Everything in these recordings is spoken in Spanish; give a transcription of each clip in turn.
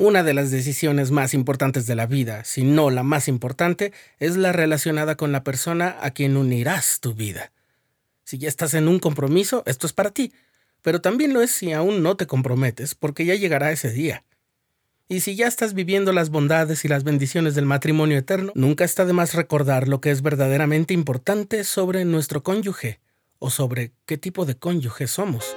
Una de las decisiones más importantes de la vida, si no la más importante, es la relacionada con la persona a quien unirás tu vida. Si ya estás en un compromiso, esto es para ti, pero también lo es si aún no te comprometes, porque ya llegará ese día. Y si ya estás viviendo las bondades y las bendiciones del matrimonio eterno, nunca está de más recordar lo que es verdaderamente importante sobre nuestro cónyuge o sobre qué tipo de cónyuge somos.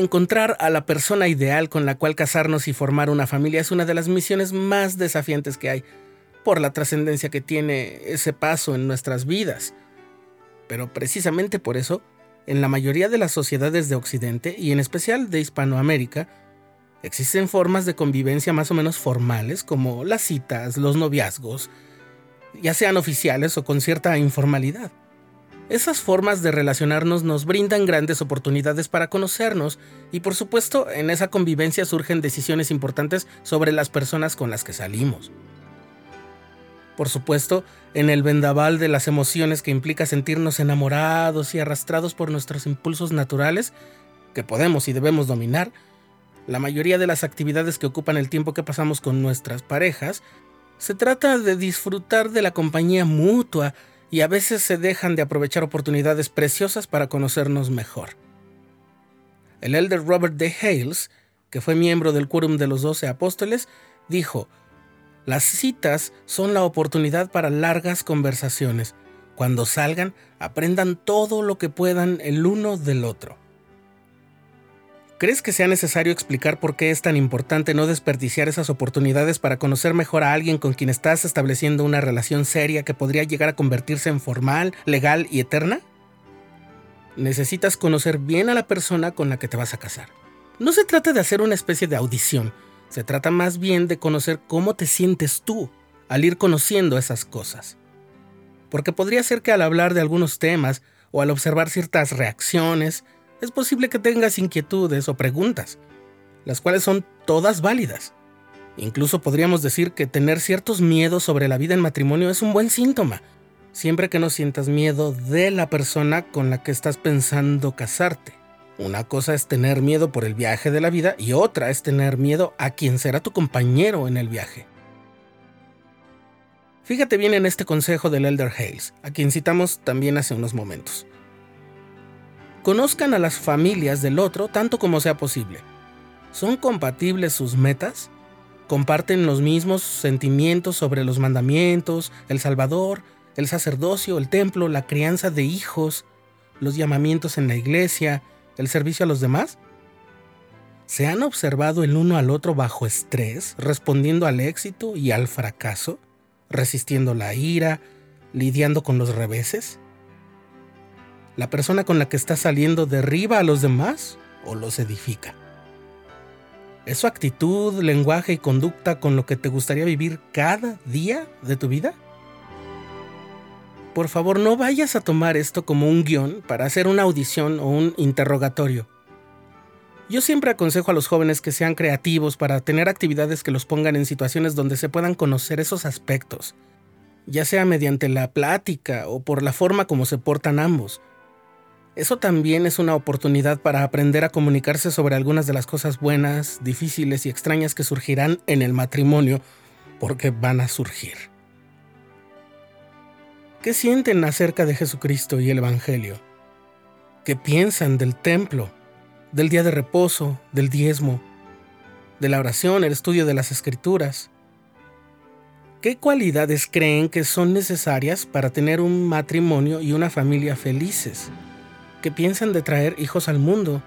Encontrar a la persona ideal con la cual casarnos y formar una familia es una de las misiones más desafiantes que hay, por la trascendencia que tiene ese paso en nuestras vidas. Pero precisamente por eso, en la mayoría de las sociedades de Occidente, y en especial de Hispanoamérica, existen formas de convivencia más o menos formales, como las citas, los noviazgos, ya sean oficiales o con cierta informalidad. Esas formas de relacionarnos nos brindan grandes oportunidades para conocernos y por supuesto en esa convivencia surgen decisiones importantes sobre las personas con las que salimos. Por supuesto, en el vendaval de las emociones que implica sentirnos enamorados y arrastrados por nuestros impulsos naturales, que podemos y debemos dominar, la mayoría de las actividades que ocupan el tiempo que pasamos con nuestras parejas, se trata de disfrutar de la compañía mutua y a veces se dejan de aprovechar oportunidades preciosas para conocernos mejor. El elder Robert D. Hales, que fue miembro del Quórum de los Doce Apóstoles, dijo, Las citas son la oportunidad para largas conversaciones. Cuando salgan, aprendan todo lo que puedan el uno del otro. ¿Crees que sea necesario explicar por qué es tan importante no desperdiciar esas oportunidades para conocer mejor a alguien con quien estás estableciendo una relación seria que podría llegar a convertirse en formal, legal y eterna? Necesitas conocer bien a la persona con la que te vas a casar. No se trata de hacer una especie de audición, se trata más bien de conocer cómo te sientes tú al ir conociendo esas cosas. Porque podría ser que al hablar de algunos temas o al observar ciertas reacciones, es posible que tengas inquietudes o preguntas, las cuales son todas válidas. Incluso podríamos decir que tener ciertos miedos sobre la vida en matrimonio es un buen síntoma, siempre que no sientas miedo de la persona con la que estás pensando casarte. Una cosa es tener miedo por el viaje de la vida y otra es tener miedo a quien será tu compañero en el viaje. Fíjate bien en este consejo del Elder Hales, a quien citamos también hace unos momentos. Conozcan a las familias del otro tanto como sea posible. ¿Son compatibles sus metas? ¿Comparten los mismos sentimientos sobre los mandamientos, el Salvador, el sacerdocio, el templo, la crianza de hijos, los llamamientos en la iglesia, el servicio a los demás? ¿Se han observado el uno al otro bajo estrés, respondiendo al éxito y al fracaso, resistiendo la ira, lidiando con los reveses? ¿La persona con la que estás saliendo derriba a los demás o los edifica? ¿Es su actitud, lenguaje y conducta con lo que te gustaría vivir cada día de tu vida? Por favor, no vayas a tomar esto como un guion para hacer una audición o un interrogatorio. Yo siempre aconsejo a los jóvenes que sean creativos para tener actividades que los pongan en situaciones donde se puedan conocer esos aspectos, ya sea mediante la plática o por la forma como se portan ambos, eso también es una oportunidad para aprender a comunicarse sobre algunas de las cosas buenas, difíciles y extrañas que surgirán en el matrimonio, porque van a surgir. ¿Qué sienten acerca de Jesucristo y el Evangelio? ¿Qué piensan del templo, del día de reposo, del diezmo, de la oración, el estudio de las escrituras? ¿Qué cualidades creen que son necesarias para tener un matrimonio y una familia felices? Que piensan de traer hijos al mundo.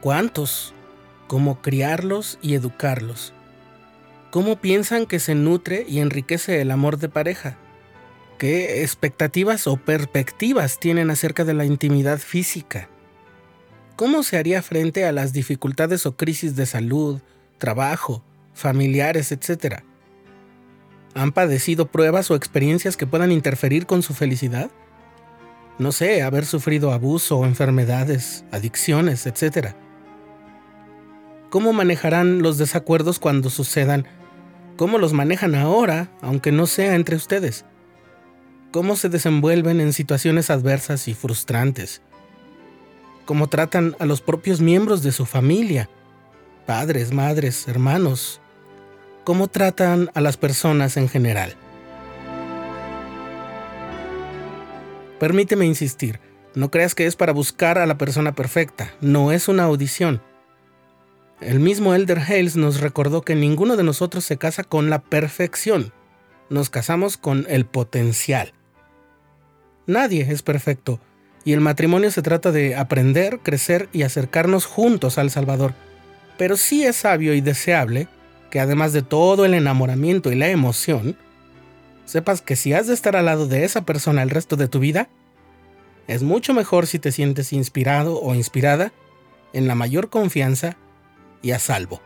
¿Cuántos? ¿Cómo criarlos y educarlos? ¿Cómo piensan que se nutre y enriquece el amor de pareja? ¿Qué expectativas o perspectivas tienen acerca de la intimidad física? ¿cómo se haría frente a las dificultades o crisis de salud, trabajo, familiares, etcétera? ¿Han padecido pruebas o experiencias que puedan interferir con su felicidad? No sé, haber sufrido abuso, enfermedades, adicciones, etc. ¿Cómo manejarán los desacuerdos cuando sucedan? ¿Cómo los manejan ahora, aunque no sea entre ustedes? ¿Cómo se desenvuelven en situaciones adversas y frustrantes? ¿Cómo tratan a los propios miembros de su familia? Padres, madres, hermanos, cómo tratan a las personas en general. Permíteme insistir, no creas que es para buscar a la persona perfecta, no es una audición. El mismo Elder Hales nos recordó que ninguno de nosotros se casa con la perfección, nos casamos con el potencial. Nadie es perfecto, y el matrimonio se trata de aprender, crecer y acercarnos juntos al Salvador. Pero sí es sabio y deseable que además de todo el enamoramiento y la emoción, sepas que si has de estar al lado de esa persona el resto de tu vida, es mucho mejor si te sientes inspirado o inspirada en la mayor confianza y a salvo.